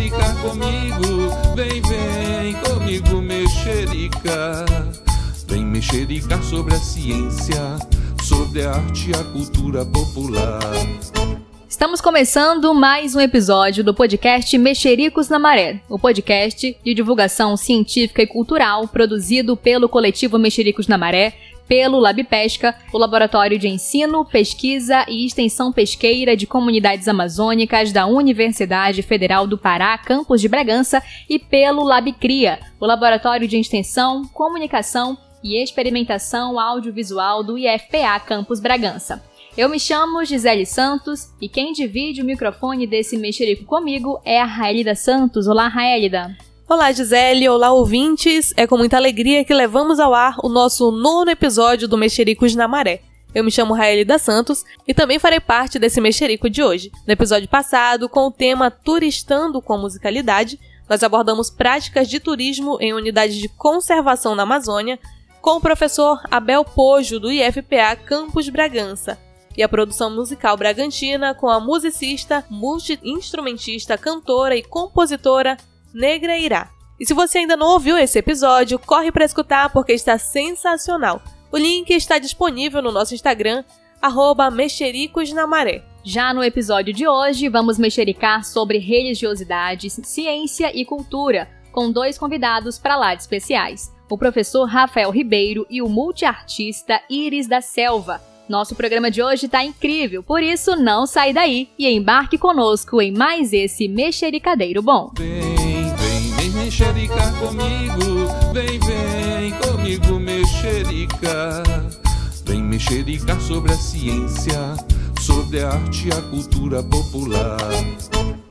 mexericar comigo, vem, vem comigo mexericar. Vem mexericar sobre a ciência, sobre a arte e a cultura popular. Estamos começando mais um episódio do podcast Mexericos na Maré, o podcast de divulgação científica e cultural produzido pelo coletivo Mexericos na Maré, pelo LabPesca, o Laboratório de Ensino, Pesquisa e Extensão Pesqueira de Comunidades Amazônicas da Universidade Federal do Pará, campus de Bragança, e pelo LabCria, o Laboratório de Extensão, Comunicação e Experimentação Audiovisual do IFPA Campus Bragança. Eu me chamo Gisele Santos e quem divide o microfone desse mexerico comigo é a Raelida Santos. Olá, Raelida. Olá, Gisele. Olá, ouvintes. É com muita alegria que levamos ao ar o nosso nono episódio do Mexericos na Maré. Eu me chamo Raelida Santos e também farei parte desse mexerico de hoje. No episódio passado, com o tema Turistando com Musicalidade, nós abordamos práticas de turismo em unidades de conservação na Amazônia com o professor Abel Pojo, do IFPA Campus Bragança, e a produção musical bragantina com a musicista, multi-instrumentista, cantora e compositora Negra Irá. E se você ainda não ouviu esse episódio, corre para escutar porque está sensacional. O link está disponível no nosso Instagram, arroba Mexericos na Maré. Já no episódio de hoje, vamos mexericar sobre religiosidades, ciência e cultura, com dois convidados para lá de especiais, o professor Rafael Ribeiro e o multiartista Iris da Selva. Nosso programa de hoje está incrível, por isso não sai daí e embarque conosco em mais esse mexericadeiro bom. Vem mexericar comigo, vem, vem comigo mexericar. Vem mexericar sobre a ciência, sobre a arte e a cultura popular.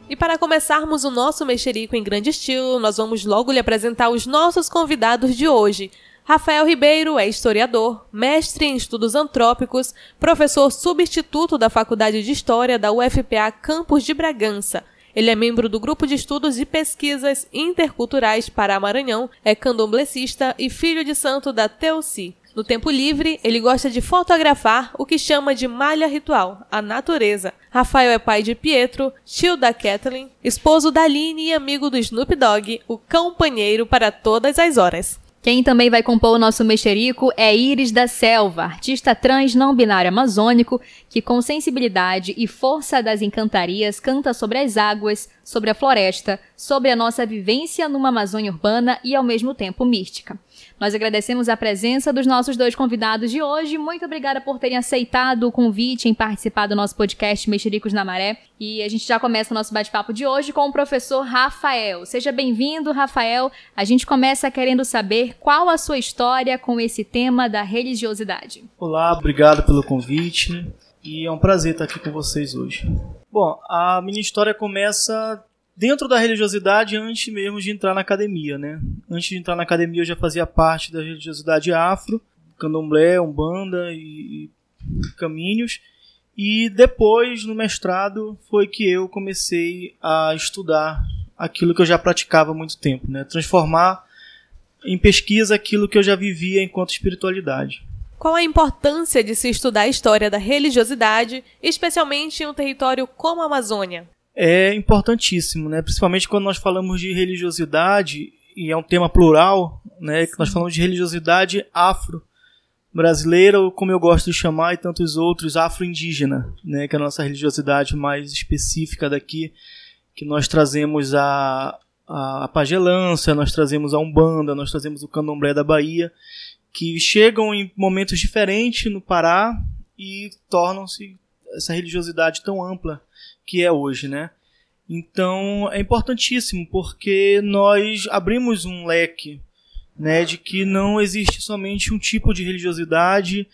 E para começarmos o nosso mexerico em grande estilo, nós vamos logo lhe apresentar os nossos convidados de hoje. Rafael Ribeiro é historiador, mestre em estudos antrópicos, professor substituto da Faculdade de História da UFPA Campus de Bragança. Ele é membro do Grupo de Estudos e Pesquisas Interculturais para Maranhão, é candomblessista e filho de santo da Teuci. No tempo livre, ele gosta de fotografar o que chama de malha ritual, a natureza. Rafael é pai de Pietro, tio da Kathleen, esposo da Aline e amigo do Snoop Dogg, o companheiro para todas as horas. Quem também vai compor o nosso mexerico é Iris da Selva, artista trans não binário amazônico que, com sensibilidade e força das encantarias, canta sobre as águas, sobre a floresta, sobre a nossa vivência numa Amazônia urbana e ao mesmo tempo mística. Nós agradecemos a presença dos nossos dois convidados de hoje. Muito obrigada por terem aceitado o convite em participar do nosso podcast Mexericos na Maré. E a gente já começa o nosso bate-papo de hoje com o professor Rafael. Seja bem-vindo, Rafael. A gente começa querendo saber qual a sua história com esse tema da religiosidade. Olá, obrigado pelo convite e é um prazer estar aqui com vocês hoje. Bom, a minha história começa dentro da religiosidade antes mesmo de entrar na academia, né? Antes de entrar na academia eu já fazia parte da religiosidade afro, candomblé, umbanda e, e caminhos. E depois, no mestrado, foi que eu comecei a estudar aquilo que eu já praticava há muito tempo, né? Transformar em pesquisa aquilo que eu já vivia enquanto espiritualidade. Qual a importância de se estudar a história da religiosidade, especialmente em um território como a Amazônia? É importantíssimo, né? Principalmente quando nós falamos de religiosidade e é um tema plural, né? Que nós falamos de religiosidade afro brasileira, ou como eu gosto de chamar, e tantos outros, afro-indígena, né? Que é a nossa religiosidade mais específica daqui, que nós trazemos a, a, a pagelância, nós trazemos a umbanda, nós trazemos o candomblé da Bahia, que chegam em momentos diferentes no Pará e tornam-se essa religiosidade tão ampla que é hoje, né? Então é importantíssimo porque nós abrimos um leque né, de que não existe somente um tipo de religiosidade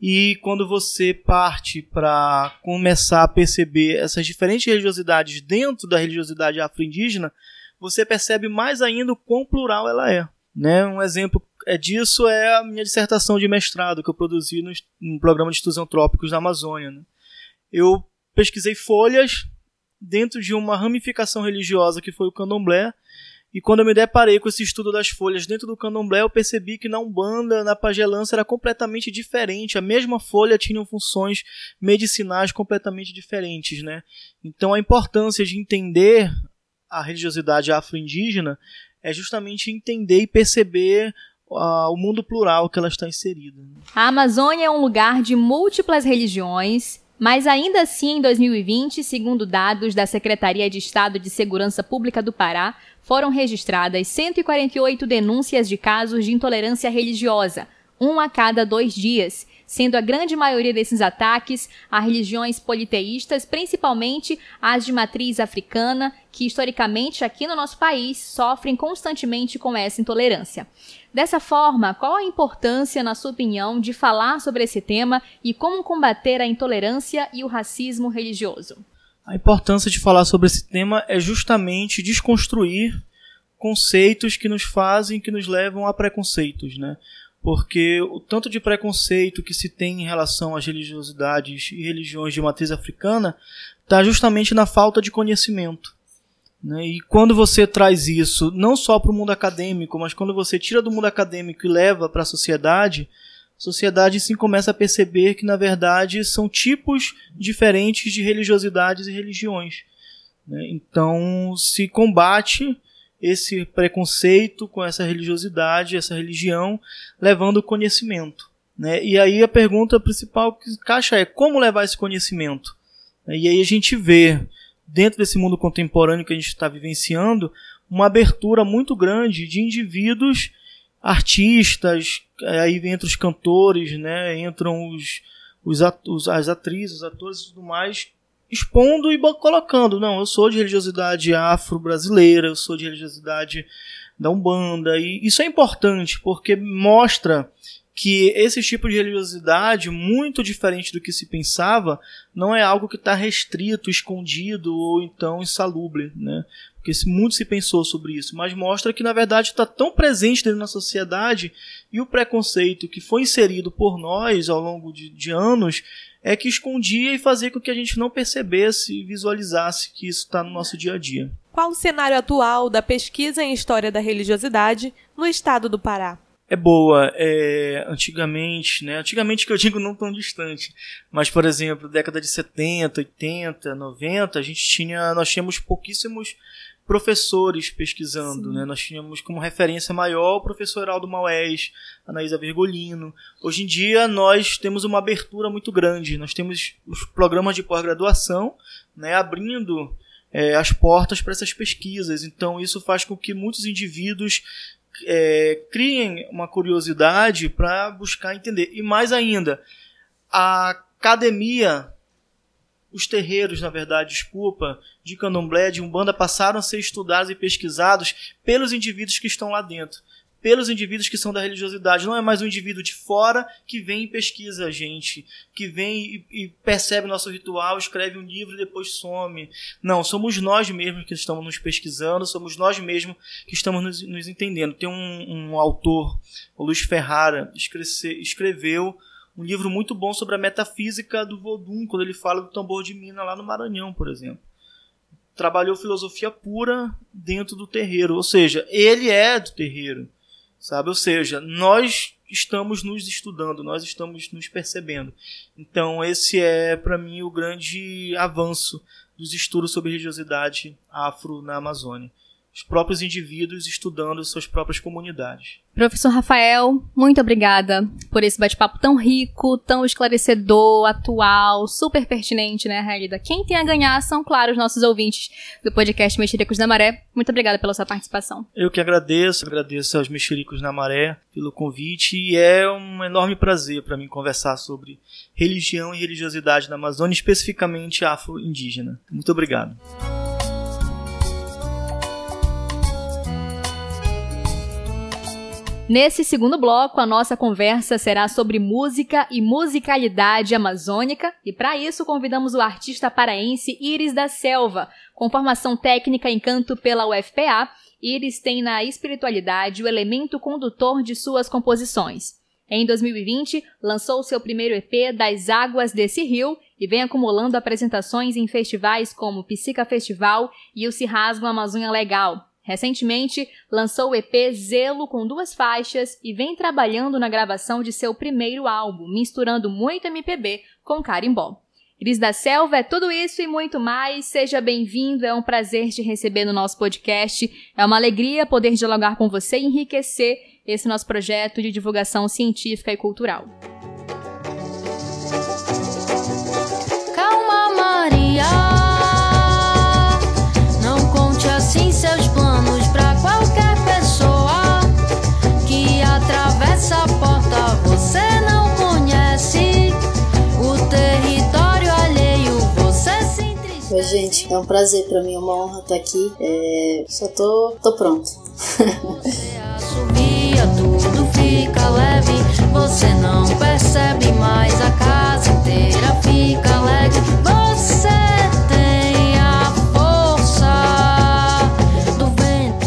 e quando você parte para começar a perceber essas diferentes religiosidades dentro da religiosidade afro-indígena, você percebe mais ainda o quão plural ela é. Né? Um exemplo é disso é a minha dissertação de mestrado que eu produzi no, no programa de estudos antrópicos da Amazônia. Né? Eu pesquisei folhas dentro de uma ramificação religiosa que foi o candomblé. E quando eu me deparei com esse estudo das folhas dentro do candomblé, eu percebi que na Umbanda, na pagelança, era completamente diferente. A mesma folha tinha funções medicinais completamente diferentes, né? Então a importância de entender a religiosidade afro-indígena é justamente entender e perceber uh, o mundo plural que ela está inserida. A Amazônia é um lugar de múltiplas religiões, mas ainda assim, em 2020, segundo dados da Secretaria de Estado de Segurança Pública do Pará, foram registradas 148 denúncias de casos de intolerância religiosa, um a cada dois dias, sendo a grande maioria desses ataques a religiões politeístas, principalmente as de matriz africana, que historicamente aqui no nosso país sofrem constantemente com essa intolerância. Dessa forma, qual a importância, na sua opinião, de falar sobre esse tema e como combater a intolerância e o racismo religioso? A importância de falar sobre esse tema é justamente desconstruir conceitos que nos fazem, que nos levam a preconceitos, né? Porque o tanto de preconceito que se tem em relação às religiosidades e religiões de matriz africana está justamente na falta de conhecimento. Né? E quando você traz isso não só para o mundo acadêmico, mas quando você tira do mundo acadêmico e leva para a sociedade, a sociedade sim começa a perceber que, na verdade, são tipos diferentes de religiosidades e religiões. Né? Então, se combate esse preconceito com essa religiosidade, essa religião, levando o conhecimento. Né? E aí a pergunta principal que caixa é como levar esse conhecimento? E aí a gente vê, dentro desse mundo contemporâneo que a gente está vivenciando, uma abertura muito grande de indivíduos, artistas, aí entre os cantores, né, entram os, os, os as atrizes, os atores e tudo mais, expondo e colocando. Não, eu sou de religiosidade afro-brasileira, eu sou de religiosidade da Umbanda. E isso é importante porque mostra que esse tipo de religiosidade, muito diferente do que se pensava, não é algo que está restrito, escondido ou então insalubre, né? Porque muito se pensou sobre isso, mas mostra que na verdade está tão presente dentro da sociedade e o preconceito que foi inserido por nós ao longo de, de anos é que escondia e fazia com que a gente não percebesse e visualizasse que isso está no nosso dia a dia. Qual o cenário atual da pesquisa em história da religiosidade no estado do Pará? É boa. É, antigamente, né? Antigamente que eu digo não tão distante, mas por exemplo, década de 70, 80, 90, a gente tinha, nós tínhamos pouquíssimos professores pesquisando, né? Nós tínhamos como referência maior o professor Aldo Maués, Anaísa Vergolino. Hoje em dia nós temos uma abertura muito grande. Nós temos os programas de pós-graduação, né, abrindo é, as portas para essas pesquisas. Então isso faz com que muitos indivíduos é, criem uma curiosidade para buscar entender. E mais ainda, a academia os terreiros, na verdade, desculpa, de candomblé, de umbanda, passaram a ser estudados e pesquisados pelos indivíduos que estão lá dentro. Pelos indivíduos que são da religiosidade. Não é mais um indivíduo de fora que vem e pesquisa a gente, que vem e, e percebe nosso ritual, escreve um livro e depois some. Não, somos nós mesmos que estamos nos pesquisando, somos nós mesmos que estamos nos, nos entendendo. Tem um, um autor, o Luiz Ferrara, escreveu um livro muito bom sobre a metafísica do Vodum, quando ele fala do tambor de mina lá no Maranhão, por exemplo. Trabalhou filosofia pura dentro do terreiro, ou seja, ele é do terreiro, sabe? Ou seja, nós estamos nos estudando, nós estamos nos percebendo. Então, esse é para mim o grande avanço dos estudos sobre religiosidade afro na Amazônia os próprios indivíduos estudando suas próprias comunidades. Professor Rafael, muito obrigada por esse bate-papo tão rico, tão esclarecedor, atual, super pertinente, né, Realida? Quem tem a ganhar são, claro, os nossos ouvintes do podcast Mexericos da Maré. Muito obrigada pela sua participação. Eu que agradeço, agradeço aos Mexericos da Maré pelo convite e é um enorme prazer para mim conversar sobre religião e religiosidade na Amazônia, especificamente afro-indígena. Muito obrigado. Nesse segundo bloco, a nossa conversa será sobre música e musicalidade amazônica, e para isso convidamos o artista paraense Iris da Selva, com formação técnica em canto pela UFPA. Iris tem na espiritualidade o elemento condutor de suas composições. Em 2020, lançou seu primeiro EP Das Águas desse Rio e vem acumulando apresentações em festivais como Psica Festival e o Se Rasga Amazônia Legal, Recentemente, lançou o EP Zelo com duas faixas e vem trabalhando na gravação de seu primeiro álbum, misturando muito MPB com carimbó. Iris da Selva é tudo isso e muito mais. Seja bem-vindo, é um prazer te receber no nosso podcast. É uma alegria poder dialogar com você e enriquecer esse nosso projeto de divulgação científica e cultural. Gente, é um prazer pra mim, é uma honra estar aqui. É, Só tô, tô pronto. Você assovia, tudo fica leve. Você não percebe mais a casa inteira fica alegre. Você tem a força do vento.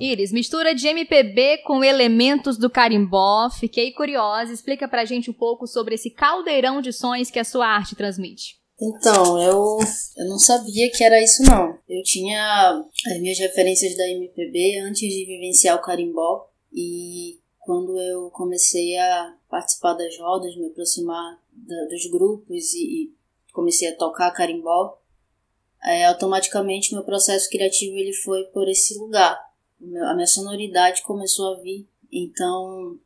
Iris, mistura de MPB com elementos do carimbó. Fiquei curiosa. Explica pra gente um pouco sobre esse caldeirão de sons que a sua arte transmite. Então, eu, eu não sabia que era isso, não. Eu tinha as minhas referências da MPB antes de vivenciar o carimbó. E quando eu comecei a participar das rodas, me aproximar da- dos grupos e, e comecei a tocar carimbó, é, automaticamente meu processo criativo ele foi por esse lugar. A minha sonoridade começou a vir. Então,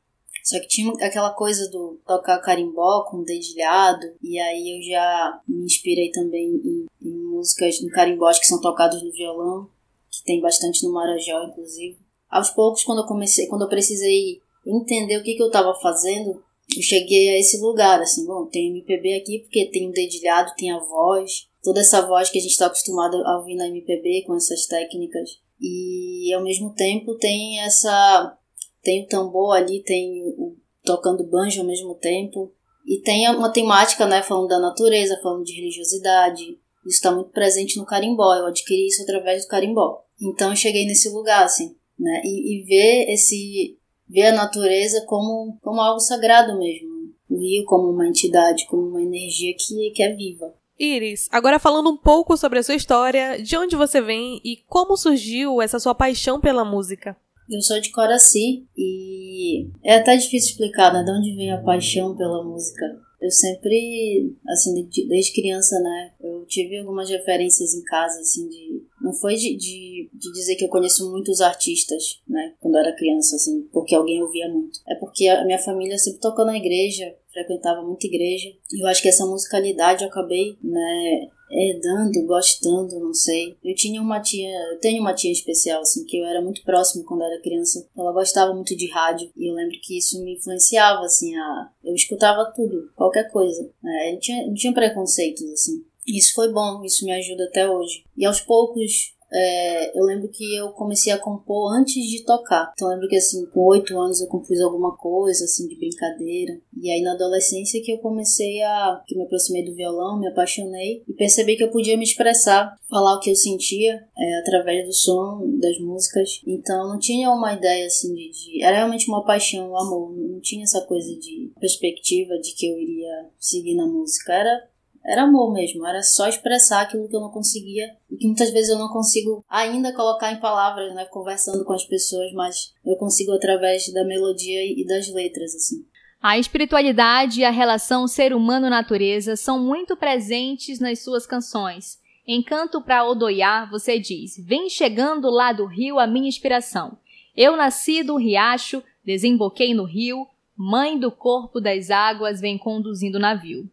só que tinha aquela coisa do tocar carimbó com dedilhado, e aí eu já me inspirei também em, em músicas em carimbós que são tocados no violão, que tem bastante no Marajó, inclusive. Aos poucos, quando eu comecei, quando eu precisei entender o que, que eu estava fazendo, eu cheguei a esse lugar, assim, bom, tem MPB aqui porque tem o dedilhado, tem a voz, toda essa voz que a gente está acostumado a ouvir na MPB com essas técnicas. E ao mesmo tempo tem essa tem o tambor ali, tem o tocando banjo ao mesmo tempo. E tem uma temática, né, falando da natureza, falando de religiosidade. Isso está muito presente no carimbó. Eu adquiri isso através do carimbó. Então eu cheguei nesse lugar, assim, né? E, e ver esse. ver a natureza como, como algo sagrado mesmo. O rio como uma entidade, como uma energia que, que é viva. Iris, agora falando um pouco sobre a sua história, de onde você vem e como surgiu essa sua paixão pela música. Eu sou de Coraci e é até difícil explicar, né? De onde vem a paixão pela música. Eu sempre, assim, de- desde criança, né? Eu tive algumas referências em casa, assim, de. Não foi de, de, de dizer que eu conheço muitos artistas, né? Quando eu era criança, assim, porque alguém ouvia muito. É porque a minha família sempre tocou na igreja, frequentava muita igreja. E eu acho que essa musicalidade eu acabei, né? Herdando, gostando, não sei. Eu tinha uma tia, eu tenho uma tia especial, assim, que eu era muito próximo quando era criança. Ela gostava muito de rádio e eu lembro que isso me influenciava, assim, a... eu escutava tudo, qualquer coisa. É, não, tinha, não tinha preconceitos, assim. Isso foi bom, isso me ajuda até hoje. E aos poucos, é, eu lembro que eu comecei a compor antes de tocar. Então eu lembro que assim, com oito anos eu compus alguma coisa, assim, de brincadeira. E aí na adolescência que eu comecei a. que me aproximei do violão, me apaixonei e percebi que eu podia me expressar, falar o que eu sentia é, através do som, das músicas. Então não tinha uma ideia assim de, de. Era realmente uma paixão, um amor. Não tinha essa coisa de perspectiva de que eu iria seguir na música. Era era amor mesmo, era só expressar aquilo que eu não conseguia e que muitas vezes eu não consigo ainda colocar em palavras, né, conversando com as pessoas, mas eu consigo através da melodia e das letras, assim. A espiritualidade e a relação ser humano-natureza são muito presentes nas suas canções. Em Canto para Odoiá, você diz: Vem chegando lá do rio a minha inspiração. Eu nasci do riacho, desemboquei no rio, mãe do corpo das águas vem conduzindo o navio.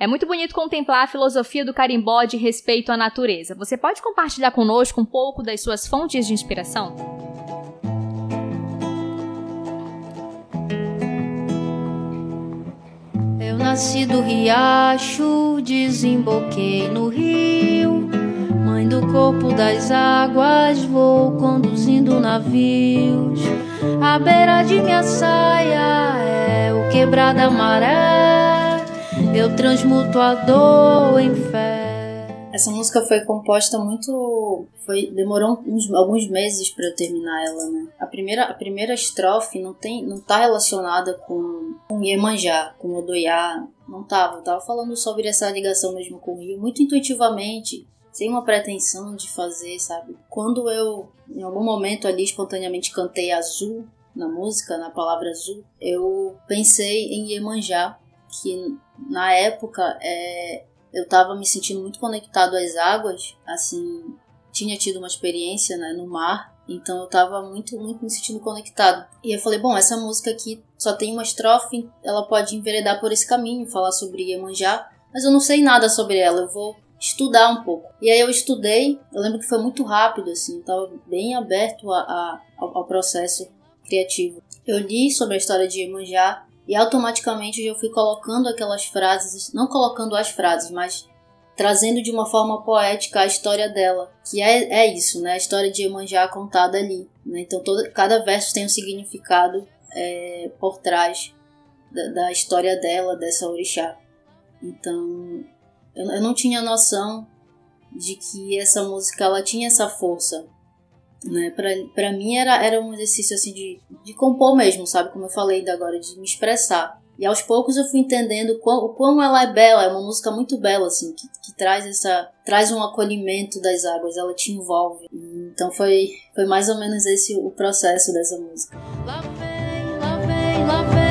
É muito bonito contemplar a filosofia do carimbó de respeito à natureza. Você pode compartilhar conosco um pouco das suas fontes de inspiração? Eu nasci do riacho, desemboquei no rio. Mãe do corpo das águas, vou conduzindo navios. A beira de minha saia é o quebrar da maré. Eu transmuto a dor em fé. Essa música foi composta muito. Foi, demorou uns, alguns meses para eu terminar ela, né? A primeira, a primeira estrofe não, tem, não tá relacionada com, com Iemanjá, com Odoiá. Não tava. Eu tava falando sobre essa ligação mesmo com o Rio, muito intuitivamente, sem uma pretensão de fazer, sabe? Quando eu, em algum momento ali, espontaneamente cantei azul na música, na palavra azul, eu pensei em Iemanjá, que na época é, eu tava me sentindo muito conectado às águas, assim, tinha tido uma experiência né, no mar, então eu tava muito, muito me sentindo conectado. E eu falei, bom, essa música aqui só tem uma estrofe, ela pode enveredar por esse caminho, falar sobre Iemanjá, mas eu não sei nada sobre ela, eu vou estudar um pouco. E aí eu estudei, eu lembro que foi muito rápido, assim, eu tava bem aberto a, a ao processo criativo. Eu li sobre a história de Iemanjá e automaticamente eu fui colocando aquelas frases, não colocando as frases, mas trazendo de uma forma poética a história dela, que é, é isso, né? A história de Iemanjá contada ali. Né? Então todo, cada verso tem um significado é, por trás da, da, história dela, dessa orixá. Então eu, eu não tinha noção de que essa música ela tinha essa força. Né? Para mim era, era um exercício assim de, de compor mesmo, sabe? Como eu falei ainda agora, de me expressar. E aos poucos eu fui entendendo o quão, quão ela é bela, é uma música muito bela, assim, que, que traz essa. traz um acolhimento das águas, ela te envolve. Então foi, foi mais ou menos esse o processo dessa música. Lá vem, lá vem, lá vem,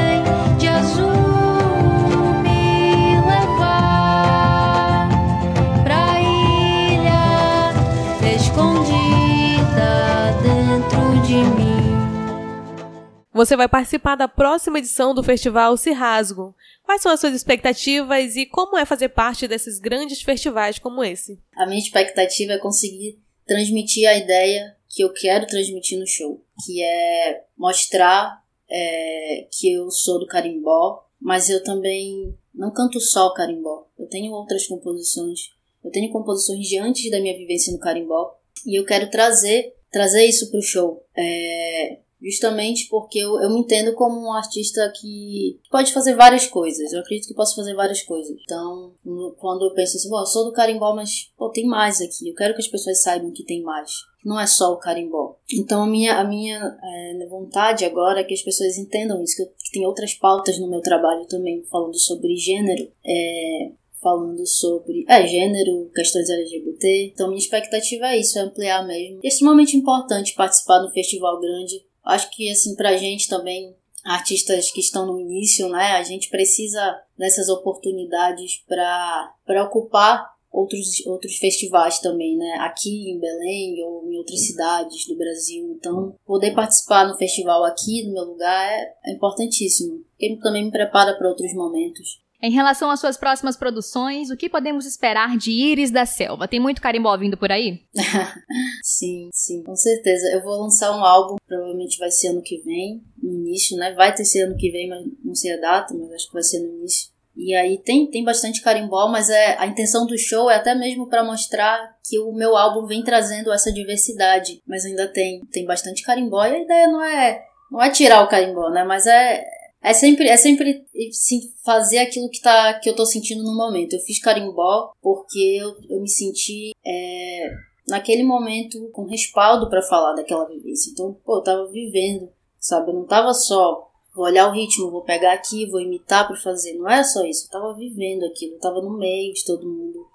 Você vai participar da próxima edição do festival Se Rasgo. Quais são as suas expectativas e como é fazer parte desses grandes festivais como esse? A minha expectativa é conseguir transmitir a ideia que eu quero transmitir no show, que é mostrar é, que eu sou do carimbó, mas eu também não canto só o carimbó. Eu tenho outras composições. Eu tenho composições de antes da minha vivência no carimbó e eu quero trazer trazer isso o show. É, Justamente porque eu, eu me entendo como um artista que pode fazer várias coisas. Eu acredito que posso fazer várias coisas. Então, quando eu penso assim, bom, eu sou do carimbó, mas pô, tem mais aqui. Eu quero que as pessoas saibam que tem mais. Não é só o carimbó. Então, a minha, a minha é, vontade agora é que as pessoas entendam isso, que, eu, que tem outras pautas no meu trabalho também, falando sobre gênero. É, falando sobre é, gênero, questões LGBT. Então, minha expectativa é isso, é ampliar mesmo. É extremamente importante participar do festival grande Acho que, assim, pra gente também, artistas que estão no início, né, a gente precisa dessas oportunidades para ocupar outros, outros festivais também, né? Aqui em Belém ou em outras cidades do Brasil. Então, poder participar no festival aqui, no meu lugar, é, é importantíssimo. Porque também me prepara para outros momentos. Em relação às suas próximas produções, o que podemos esperar de Íris da Selva? Tem muito carimbó vindo por aí? sim, sim, com certeza. Eu vou lançar um álbum, provavelmente vai ser ano que vem, no início, né? Vai ter ser ano que vem, mas não sei a data, mas acho que vai ser no início. E aí tem, tem bastante carimbó, mas é a intenção do show é até mesmo para mostrar que o meu álbum vem trazendo essa diversidade, mas ainda tem tem bastante carimbó e a ideia não é não é tirar o carimbó, né? Mas é é sempre, é sempre sim, fazer aquilo que, tá, que eu tô sentindo no momento. Eu fiz carimbó porque eu, eu me senti é, naquele momento com respaldo para falar daquela vivência. Então, pô, eu tava vivendo, sabe? Eu não tava só vou olhar o ritmo, vou pegar aqui, vou imitar para fazer. Não era só isso, eu tava vivendo aquilo, eu tava no meio de todo mundo,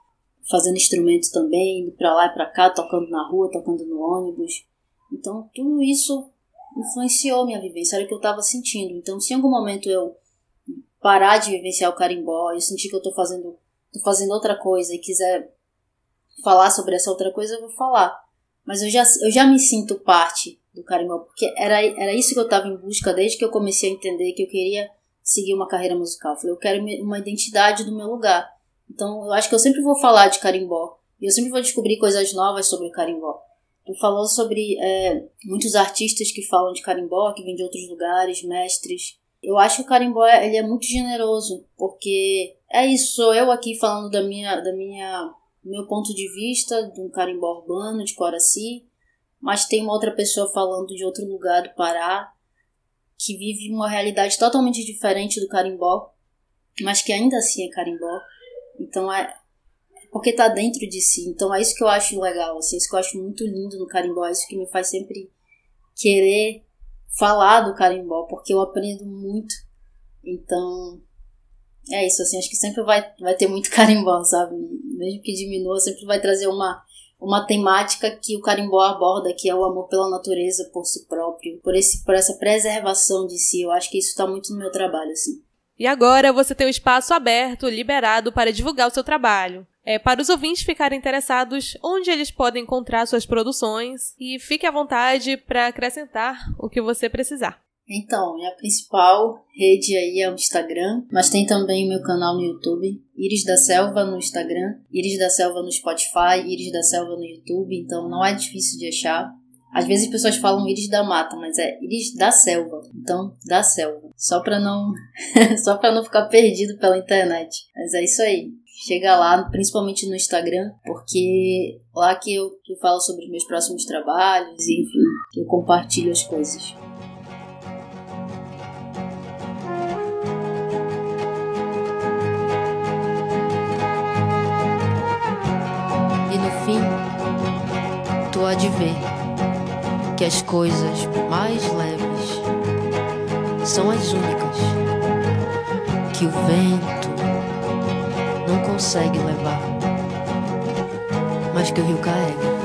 fazendo instrumentos também, indo pra lá e pra cá, tocando na rua, tocando no ônibus. Então, tudo isso influenciou minha vivência, era o que eu estava sentindo. Então, se em algum momento eu parar de vivenciar o carimbó, eu sentir que eu estou fazendo, tô fazendo outra coisa e quiser falar sobre essa outra coisa, eu vou falar. Mas eu já, eu já me sinto parte do carimbó, porque era, era isso que eu estava em busca desde que eu comecei a entender que eu queria seguir uma carreira musical. Eu falei, eu quero uma identidade do meu lugar. Então, eu acho que eu sempre vou falar de carimbó. E eu sempre vou descobrir coisas novas sobre o carimbó. Tu falou sobre é, muitos artistas que falam de carimbó, que vêm de outros lugares, mestres. Eu acho que o carimbó ele é muito generoso, porque é isso, sou eu aqui falando da minha, da minha, meu ponto de vista, de um carimbó urbano, de Coraci, mas tem uma outra pessoa falando de outro lugar do Pará, que vive uma realidade totalmente diferente do carimbó, mas que ainda assim é carimbó. Então é, porque tá dentro de si. Então é isso que eu acho legal, assim, isso que eu acho muito lindo no carimbó, é isso que me faz sempre querer falar do carimbó, porque eu aprendo muito. Então, é isso, assim, acho que sempre vai, vai ter muito carimbó, sabe? Mesmo que diminua, sempre vai trazer uma, uma temática que o carimbó aborda, que é o amor pela natureza, por si próprio, por, esse, por essa preservação de si. Eu acho que isso está muito no meu trabalho, assim. E agora você tem o um espaço aberto, liberado para divulgar o seu trabalho. É, para os ouvintes ficarem interessados onde eles podem encontrar suas produções e fique à vontade para acrescentar o que você precisar. Então, minha principal rede aí é o Instagram, mas tem também o meu canal no YouTube, Iris da Selva no Instagram, Iris da Selva no Spotify, Iris da Selva no YouTube, então não é difícil de achar. Às vezes as pessoas falam Iris da Mata, mas é Iris da Selva, então da Selva, só para não só para não ficar perdido pela internet. Mas é isso aí. Chega lá, principalmente no Instagram, porque lá que eu, que eu falo sobre meus próximos trabalhos, enfim, que eu compartilho as coisas. pode ver que as coisas mais leves são as únicas que o vento consegue levar, mas que o rio carrega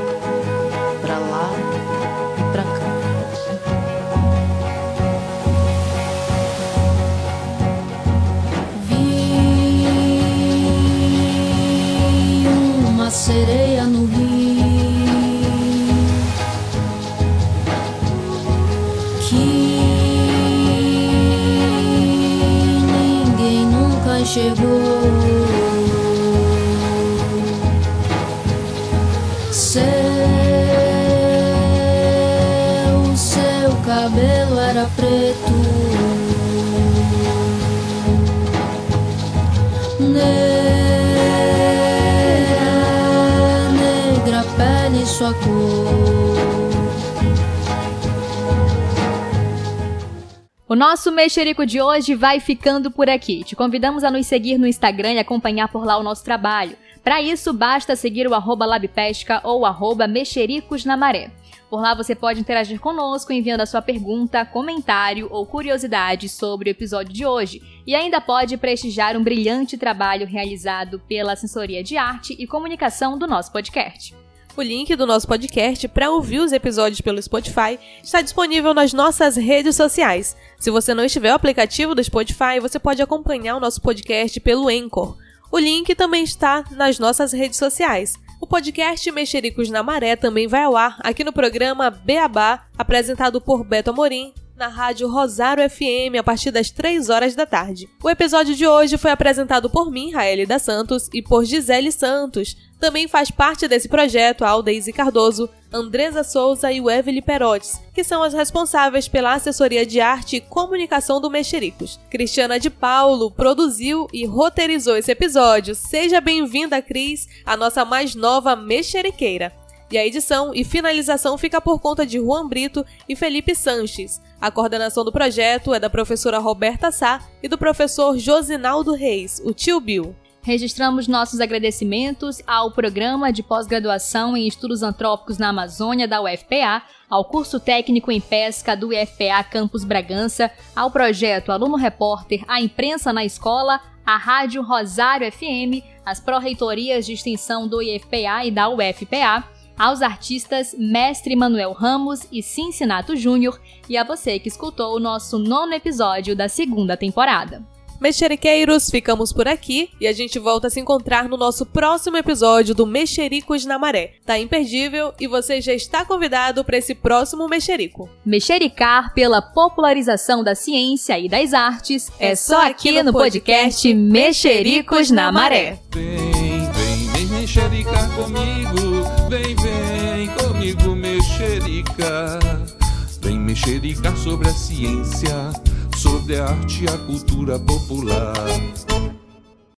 nosso Mexerico de hoje vai ficando por aqui. Te convidamos a nos seguir no Instagram e acompanhar por lá o nosso trabalho. Para isso, basta seguir o arroba labpesca ou arroba mexericos na maré. Por lá você pode interagir conosco enviando a sua pergunta, comentário ou curiosidade sobre o episódio de hoje. E ainda pode prestigiar um brilhante trabalho realizado pela Assessoria de Arte e Comunicação do nosso podcast. O link do nosso podcast para ouvir os episódios pelo Spotify está disponível nas nossas redes sociais. Se você não estiver o aplicativo do Spotify, você pode acompanhar o nosso podcast pelo Anchor. O link também está nas nossas redes sociais. O podcast Mexericos na Maré também vai ao ar aqui no programa Beabá, apresentado por Beto Amorim, na rádio Rosário FM a partir das 3 horas da tarde. O episódio de hoje foi apresentado por mim, Raeli da Santos, e por Gisele Santos. Também faz parte desse projeto a Aldeise Cardoso, Andresa Souza e o Evelyn Perotes, que são as responsáveis pela assessoria de arte e comunicação do Mexericos. Cristiana de Paulo produziu e roteirizou esse episódio. Seja bem-vinda, Cris, a nossa mais nova mexeriqueira. E a edição e finalização fica por conta de Juan Brito e Felipe Sanches. A coordenação do projeto é da professora Roberta Sá e do professor Josinaldo Reis, o tio Bill. Registramos nossos agradecimentos ao Programa de Pós-Graduação em Estudos Antrópicos na Amazônia da UFPA, ao Curso Técnico em Pesca do UFPA Campus Bragança, ao projeto Aluno Repórter A Imprensa na Escola, à Rádio Rosário FM, às pró-reitorias de extensão do IFPA e da UFPA, aos artistas Mestre Manuel Ramos e Cincinato Júnior e a você que escutou o nosso nono episódio da segunda temporada. Mexeriqueiros, ficamos por aqui e a gente volta a se encontrar no nosso próximo episódio do Mexericos na Maré. Tá imperdível e você já está convidado para esse próximo Mexerico. Mexericar pela popularização da ciência e das artes é, só aqui no podcast Mexericos na Maré. Vem, vem, vem mexericar comigo, mexericar. Vem mexericar sobre a ciência sobre a arte e a cultura popular.